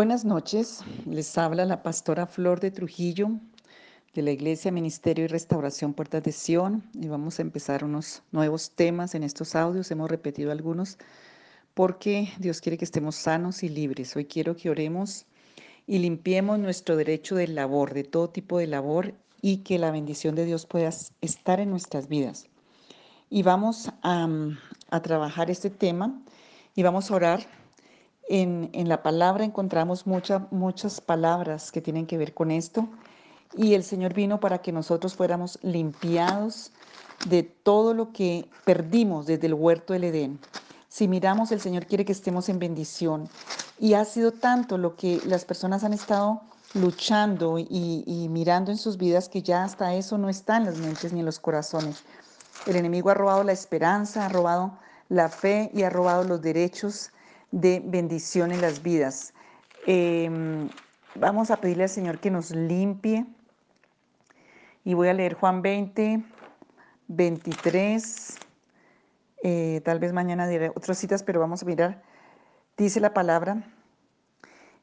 Buenas noches, les habla la pastora Flor de Trujillo de la Iglesia Ministerio y Restauración Puertas de Sion y vamos a empezar unos nuevos temas en estos audios, hemos repetido algunos porque Dios quiere que estemos sanos y libres. Hoy quiero que oremos y limpiemos nuestro derecho de labor, de todo tipo de labor y que la bendición de Dios pueda estar en nuestras vidas. Y vamos a, a trabajar este tema y vamos a orar en, la palabra encontramos muchas palabras que tienen que ver con esto y el Señor vino para que nosotros fuéramos limpiados de todo lo que perdimos desde el huerto del Edén. Si miramos, el Señor quiere que estemos en bendición. Y ha sido tanto lo que las personas han estado luchando y, y, mirando en sus vidas que ya hasta eso no está en las mentes ni en los corazones. El enemigo ha robado la esperanza, ha robado la fe y ha robado los derechos de bendición en las vidas. Em, vamos a pedirle al Señor que nos limpie. Y voy a leer Juan 20, 23. Eh, tal vez mañana diré otras citas, pero vamos a mirar. Dice la palabra.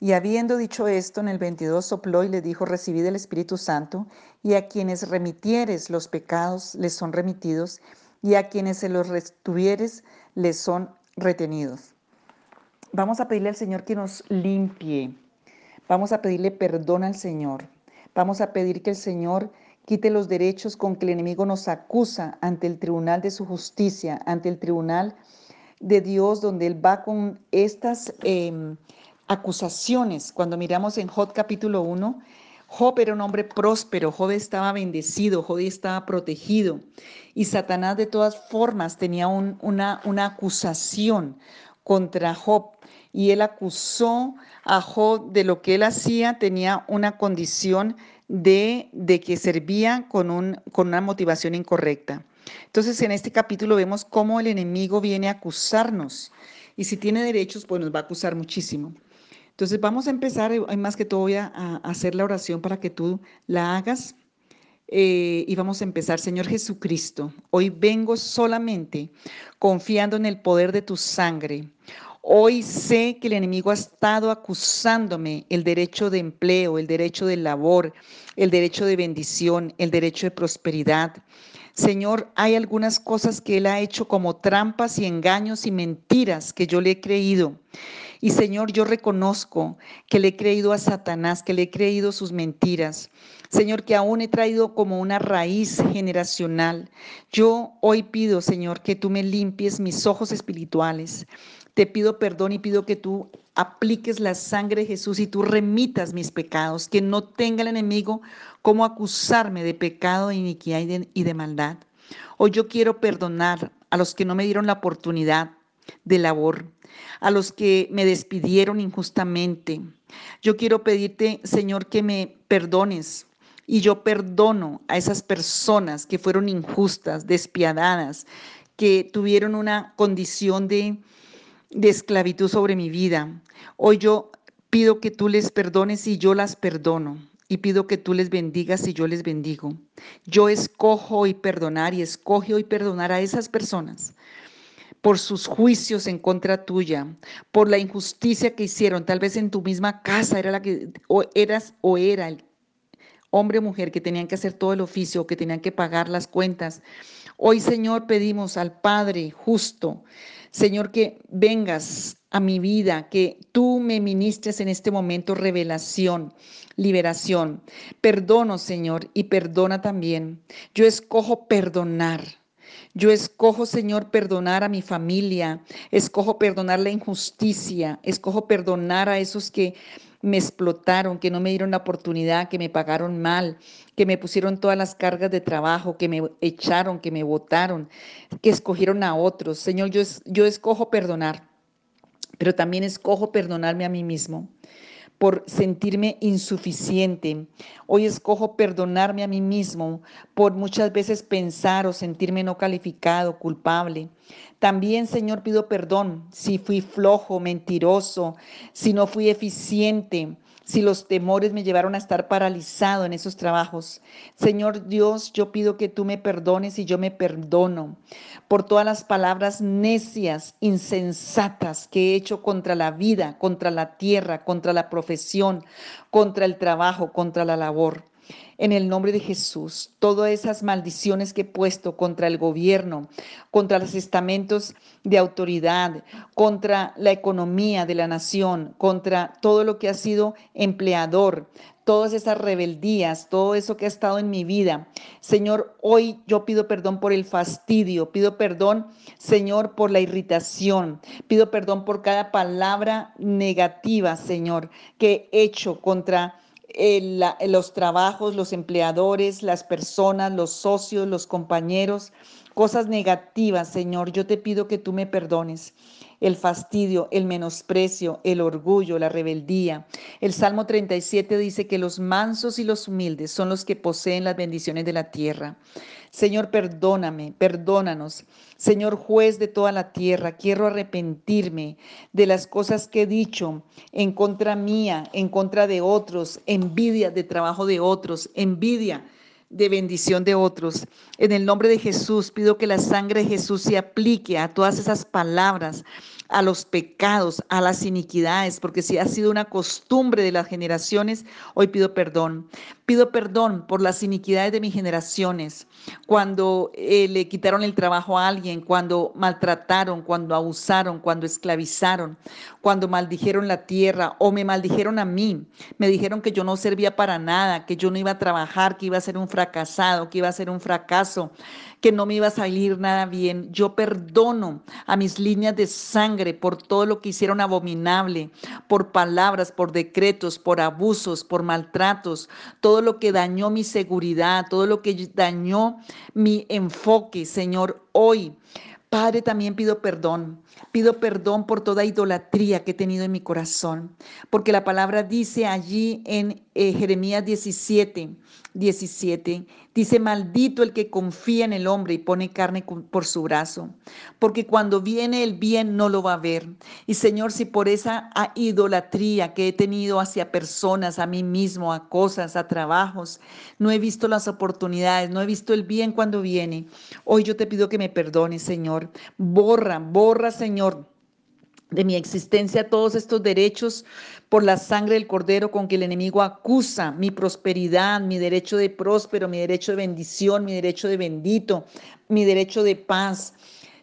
Y habiendo dicho esto, en el 22 sopló y le dijo, recibid el Espíritu Santo, y a quienes remitieres los pecados les son remitidos, y a quienes se los retuvieres les son retenidos. Vamos a pedirle al Señor que nos limpie. Vamos a pedirle perdón al Señor. Vamos a pedir que el Señor quite los derechos con que el enemigo nos acusa ante el tribunal de su justicia, ante el tribunal de Dios, donde Él va con estas em, acusaciones. Cuando miramos en Job capítulo 1, Job era un hombre próspero, Job estaba bendecido, Job estaba protegido y Satanás de todas formas tenía una, una acusación, contra Job y él acusó a Job de lo que él hacía, tenía una condición de, de que servía con, un, con una motivación incorrecta. Entonces en este capítulo vemos cómo el enemigo viene a acusarnos y si tiene derechos, pues nos va a acusar muchísimo. Entonces vamos a empezar, más que todo voy a, hacer la oración para que tú la hagas. Eh, y vamos a empezar, Señor Jesucristo, hoy vengo solamente confiando en el poder de tu sangre. Hoy sé que el enemigo ha estado acusándome el derecho de empleo, el derecho de labor, el derecho de bendición, el derecho de prosperidad. Señor, hay algunas cosas que Él ha hecho como trampas y engaños y mentiras que yo le he creído. Y Señor, yo reconozco que le he creído a Satanás, que le he creído sus mentiras. Señor, que aún he traído como una raíz generacional. Yo hoy pido, Señor, que tú me limpies mis ojos espirituales. Te pido perdón y pido que tú apliques la sangre de Jesús y tú remitas mis pecados, que no tenga el enemigo como acusarme de pecado, de iniquidad y de maldad. Hoy yo quiero perdonar a los que no me dieron la oportunidad de labor, a los que me despidieron injustamente. Yo quiero pedirte, Señor, que me perdones. Y yo perdono a esas personas que fueron injustas, despiadadas, que tuvieron una condición de, de esclavitud sobre mi vida. Hoy yo pido que tú les perdones y yo las perdono. Y pido que tú les bendigas y yo les bendigo. Yo escojo hoy perdonar y escoge hoy perdonar a esas personas por sus juicios en contra tuya, por la injusticia que hicieron, tal vez en tu misma casa era la que o eras o era el hombre o mujer que tenían que hacer todo el oficio, que tenían que pagar las cuentas. Hoy, Señor, pedimos al Padre justo, Señor, que vengas a mi vida, que tú me ministres en este momento revelación, liberación. Perdono, Señor, y perdona también. Yo escojo perdonar. Yo escojo, Señor, perdonar a mi familia, escojo perdonar la injusticia, escojo perdonar a esos que me explotaron, que no me dieron la oportunidad, que me pagaron mal, que me pusieron todas las cargas de trabajo, que me echaron, que me votaron, que escogieron a otros. Señor, yo, yo escojo perdonar, pero también escojo perdonarme a mí mismo por sentirme insuficiente. Hoy escojo perdonarme a mí mismo por muchas veces pensar o sentirme no calificado, culpable. También, Señor, pido perdón si fui flojo, mentiroso, si no fui eficiente, si los temores me llevaron a estar paralizado en esos trabajos. Señor Dios, yo pido que tú me perdones y yo me perdono por todas las palabras necias, insensatas que he hecho contra la vida, contra la tierra, contra la profesión, contra el trabajo, contra la labor en el nombre de Jesús. Todas esas maldiciones que he puesto contra el gobierno, contra los estamentos de autoridad, contra la economía de la nación, contra todo lo que ha sido empleador, todas esas rebeldías, todo eso que ha estado en mi vida. Señor, hoy yo pido perdón por el fastidio, pido perdón, Señor, por la irritación, pido perdón por cada palabra negativa, Señor, que he hecho contra los trabajos, los empleadores, las personas, los socios, los compañeros, cosas negativas, Señor, yo te pido que tú me perdones el fastidio, el menosprecio, el orgullo, la rebeldía. El Salmo 37 dice que los mansos y los humildes son los que poseen las bendiciones de la tierra. Señor, perdóname, perdónanos. Señor, juez de toda la tierra, quiero arrepentirme de las cosas que he dicho en contra mía, en contra de otros, envidia de trabajo de otros, envidia de bendición de otros. En el nombre de Jesús pido que la sangre de Jesús se aplique a todas esas palabras, a los pecados, a las iniquidades, porque si ha sido una costumbre de las generaciones, hoy pido perdón. Pido perdón por las iniquidades de mis generaciones, cuando eh, le quitaron el trabajo a alguien, cuando maltrataron, cuando abusaron, cuando esclavizaron, cuando maldijeron la tierra o me maldijeron a mí. Me dijeron que yo no servía para nada, que yo no iba a trabajar, que iba a ser un que iba a ser un fracaso, que no me iba a salir nada bien. Yo perdono a mis líneas de sangre por todo lo que hicieron abominable, por palabras, por decretos, por abusos, por maltratos, todo lo que dañó mi seguridad, todo lo que dañó mi enfoque, Señor, hoy. Padre, también pido perdón. Pido perdón por toda idolatría que he tenido en mi corazón, porque la palabra dice allí en eh, Jeremías 17, 17. Dice, maldito el que confía en el hombre y pone carne por su brazo, porque cuando viene el bien no lo va a ver. Y Señor, si por esa idolatría que he tenido hacia personas, a mí mismo, a cosas, a trabajos, no he visto las oportunidades, no he visto el bien cuando viene, hoy yo te pido que me perdones, Señor. Borra, borra, Señor de mi existencia todos estos derechos por la sangre del cordero con que el enemigo acusa mi prosperidad, mi derecho de próspero, mi derecho de bendición, mi derecho de bendito, mi derecho de paz.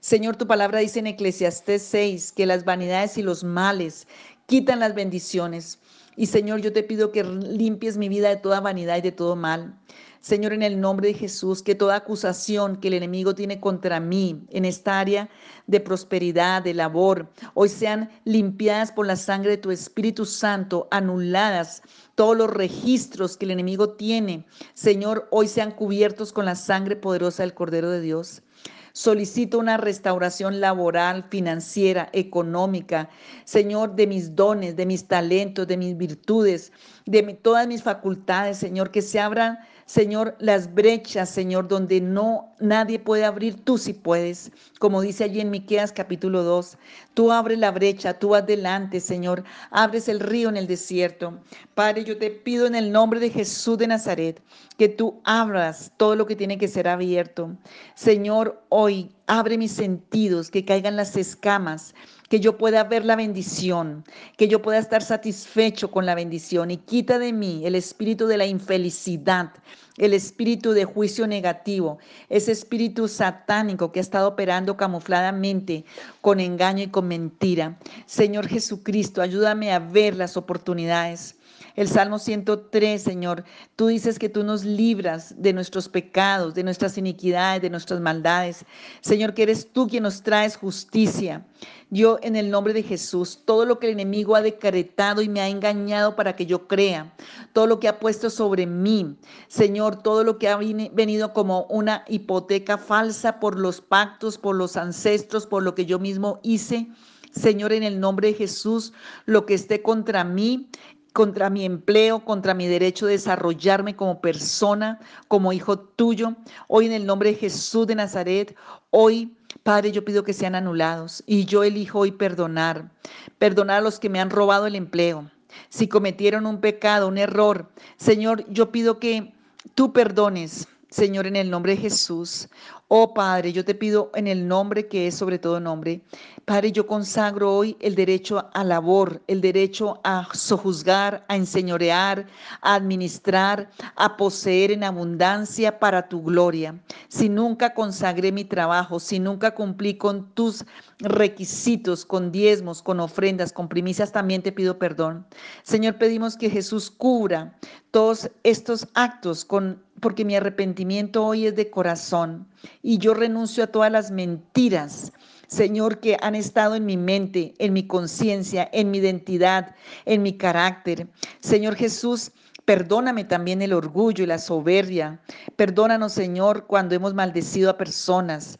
Señor, tu palabra dice en Eclesiastés 6 que las vanidades y los males quitan las bendiciones. Y Señor, yo te pido que limpies mi vida de toda vanidad y de todo mal. Señor, en el nombre de Jesús, que toda acusación que el enemigo tiene contra mí en esta área de prosperidad, de labor, hoy sean limpiadas por la sangre de tu Espíritu Santo, anuladas todos los registros que el enemigo tiene, Señor, hoy sean cubiertos con la sangre poderosa del Cordero de Dios. Solicito una restauración laboral, financiera, económica, Señor, de mis dones, de mis talentos, de mis virtudes, de todas mis facultades, Señor, que se abran Señor, las brechas, Señor, donde no nadie puede abrir, tú sí puedes. Como dice allí en Miqueas capítulo 2, tú abres la brecha, tú adelante, Señor, abres el río en el desierto. Padre, yo te pido en el nombre de Jesús de Nazaret que tú abras todo lo que tiene que ser abierto. Señor, hoy abre mis sentidos, que caigan las escamas que yo pueda ver la bendición, que yo pueda estar satisfecho con la bendición y quita de mí el espíritu de la infelicidad, el espíritu de juicio negativo, ese espíritu satánico que ha estado operando camufladamente con engaño y con mentira. Señor Jesucristo, ayúdame a ver las oportunidades. El Salmo 103, Señor, tú dices que tú nos libras de nuestros pecados, de nuestras iniquidades, de nuestras maldades. Señor, que eres tú quien nos traes justicia. Yo en el nombre de Jesús, todo lo que el enemigo ha decretado y me ha engañado para que yo crea, todo lo que ha puesto sobre mí, Señor, todo lo que ha venido como una hipoteca falsa por los pactos, por los ancestros, por lo que yo mismo hice. Señor, en el nombre de Jesús, lo que esté contra mí, contra mi empleo, contra mi derecho de desarrollarme como persona, como hijo tuyo. Hoy en el nombre de Jesús de Nazaret, hoy Padre, yo pido que sean anulados y yo elijo hoy perdonar, perdonar a los que me han robado el empleo. Si cometieron un pecado, un error, Señor, yo pido que tú perdones Señor, en el nombre de Jesús. Oh Padre, yo te pido en el nombre que es sobre todo nombre. Padre, yo consagro hoy el derecho a labor, el derecho a sojuzgar, a enseñorear, a administrar, a poseer en abundancia para tu gloria. Si nunca consagré mi trabajo, si nunca cumplí con tus requisitos, con diezmos, con ofrendas, con primicias, también te pido perdón. Señor, pedimos que Jesús cubra todos estos actos con porque mi arrepentimiento hoy es de corazón y yo renuncio a todas las mentiras, Señor, que han estado en mi mente, en mi conciencia, en mi identidad, en mi carácter. Señor Jesús, Perdóname también el orgullo y la soberbia. Perdónanos, Señor, cuando hemos maldecido a personas.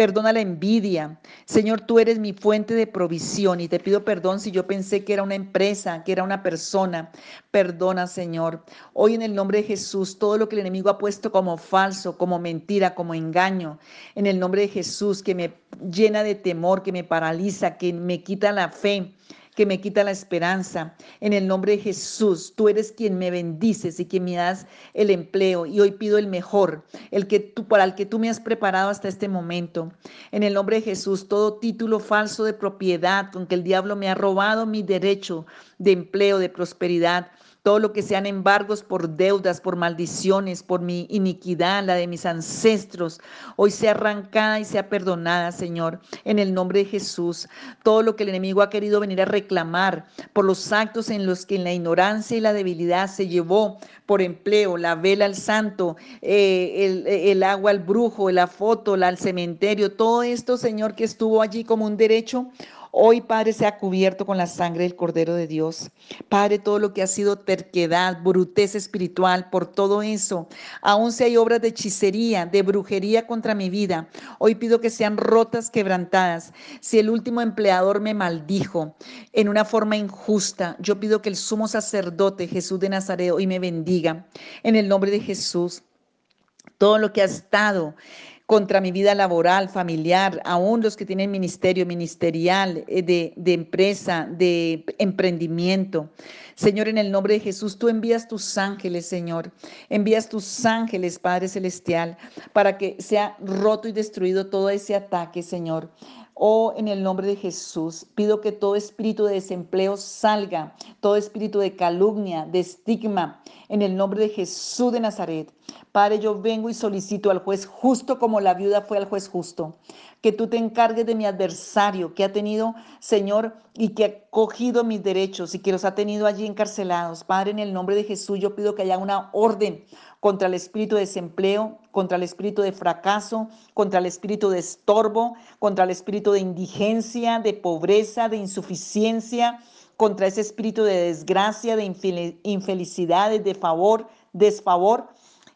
Perdona la envidia. Señor, tú eres mi fuente de provisión y te pido perdón si yo pensé que era una empresa, que era una persona. Perdona, Señor. Hoy en el nombre de Jesús, todo lo que el enemigo ha puesto como falso, como mentira, como engaño, en el nombre de Jesús, que me llena de temor, que me paraliza, que me quita la fe que me quita la esperanza. En el nombre de Jesús, tú eres quien me bendices y quien me das el empleo. Y hoy pido el mejor, el que tú, para el que tú me has preparado hasta este momento. En el nombre de Jesús, todo título falso de propiedad con que el diablo me ha robado mi derecho de empleo, de prosperidad todo lo que sean embargos por deudas, por maldiciones, por mi iniquidad, la de mis ancestros, hoy sea arrancada y sea perdonada, Señor, en el nombre de Jesús. Todo lo que el enemigo ha querido venir a reclamar por los actos en los que en la ignorancia y la debilidad se llevó por empleo, la vela al santo, eh, el, el, agua al brujo, la foto, la al cementerio, todo esto, Señor, que estuvo allí como un derecho, Hoy, Padre, sea cubierto con la sangre del Cordero de Dios. Padre, todo lo que ha sido terquedad, bruteza espiritual, por todo eso, aún si hay obras de hechicería, de brujería contra mi vida, hoy pido que sean rotas, quebrantadas. Si el último empleador me maldijo en una forma injusta, yo pido que el sumo sacerdote Jesús de Nazaret hoy me bendiga. En el nombre de Jesús, todo lo que ha estado contra mi vida laboral, familiar, aún los que tienen ministerio ministerial, eh, de, de, empresa, de emprendimiento. Señor, en el nombre de Jesús, tú envías tus ángeles, Señor. Envías tus ángeles, Padre Celestial, para que sea roto y destruido todo ese ataque, Señor. Oh, en el nombre de Jesús, pido que todo espíritu de desempleo salga, todo espíritu de calumnia, de estigma, en el nombre de Jesús de Nazaret. Padre, yo vengo y solicito al juez justo como la viuda fue al juez justo, que tú te encargues de mi adversario que ha tenido, Señor, y que ha cogido mis derechos y que los ha tenido allí encarcelados. Padre, en el nombre de Jesús, yo pido que haya una orden contra el espíritu de desempleo, contra el espíritu de fracaso, contra el espíritu de estorbo, contra el espíritu de indigencia, de pobreza, de insuficiencia, contra ese espíritu de desgracia, de infelicidad, de favor, desfavor.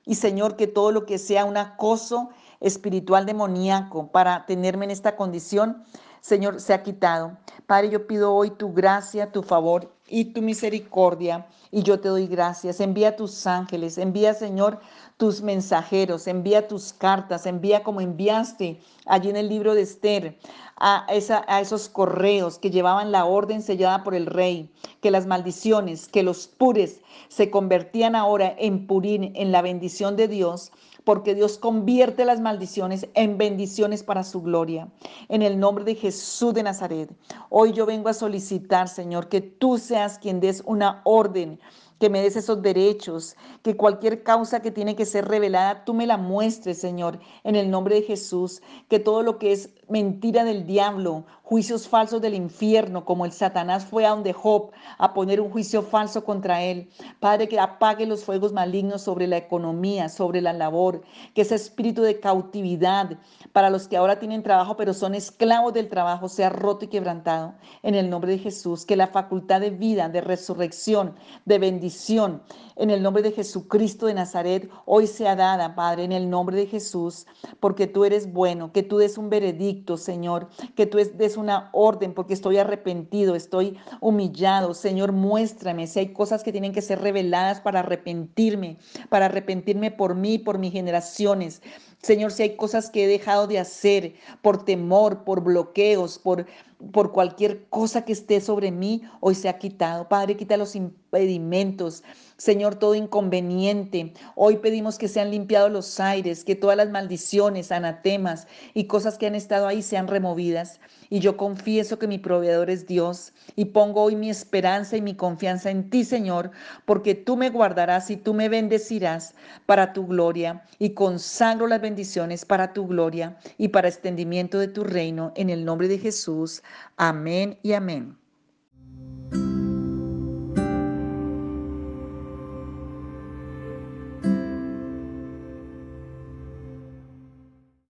Y Señor, que todo lo que sea un acoso espiritual demoníaco para tenerme en esta condición, Señor, se ha quitado. Padre, yo pido hoy tu gracia, tu favor y tu misericordia. Y yo te doy gracias. Envía tus ángeles, envía, Señor, tus mensajeros, envía tus cartas, envía como enviaste allí en el libro de Esther a, a esos correos que llevaban la orden sellada por el rey, que las maldiciones, que los pures se convertían ahora en purín, en la bendición de Dios porque Dios convierte las maldiciones en bendiciones para su gloria. En el nombre de Jesús de Nazaret, hoy yo vengo a solicitar, Señor, que tú seas quien des una orden que me des esos derechos, que cualquier causa que tiene que ser revelada, tú me la muestres, Señor, en el nombre de Jesús, que todo lo que es mentira del diablo, juicios falsos del infierno, como el Satanás fue a donde Job a poner un juicio falso contra él. Padre, que apague los fuegos malignos sobre la economía, sobre la labor, que ese espíritu de cautividad para los que ahora tienen trabajo pero son esclavos del trabajo sea roto y quebrantado. En el nombre de Jesús, que la facultad de vida, de resurrección, de bendición, en el nombre de Jesucristo de Nazaret, hoy sea dada, Padre, en el nombre de Jesús, porque tú eres bueno, que tú des un veredicto, Señor, que tú des una orden, porque estoy arrepentido, estoy humillado. Señor, muéstrame si hay cosas que tienen que ser reveladas para arrepentirme, para arrepentirme por mí, por mis generaciones. Señor, si hay cosas que he dejado de hacer por temor, por bloqueos, por, por cualquier cosa que esté sobre mí, hoy se ha quitado. Padre, quita los impedimentos. Señor, todo inconveniente. Hoy pedimos que sean limpiados los aires, que todas las maldiciones, anatemas y cosas que han estado ahí sean removidas. Y yo confieso que mi proveedor es Dios y pongo hoy mi esperanza y mi confianza en ti, Señor, porque tú me guardarás y tú me bendecirás para tu gloria y consagro las bendiciones para tu gloria y para extendimiento de tu reino en el nombre de Jesús. Amén y amén.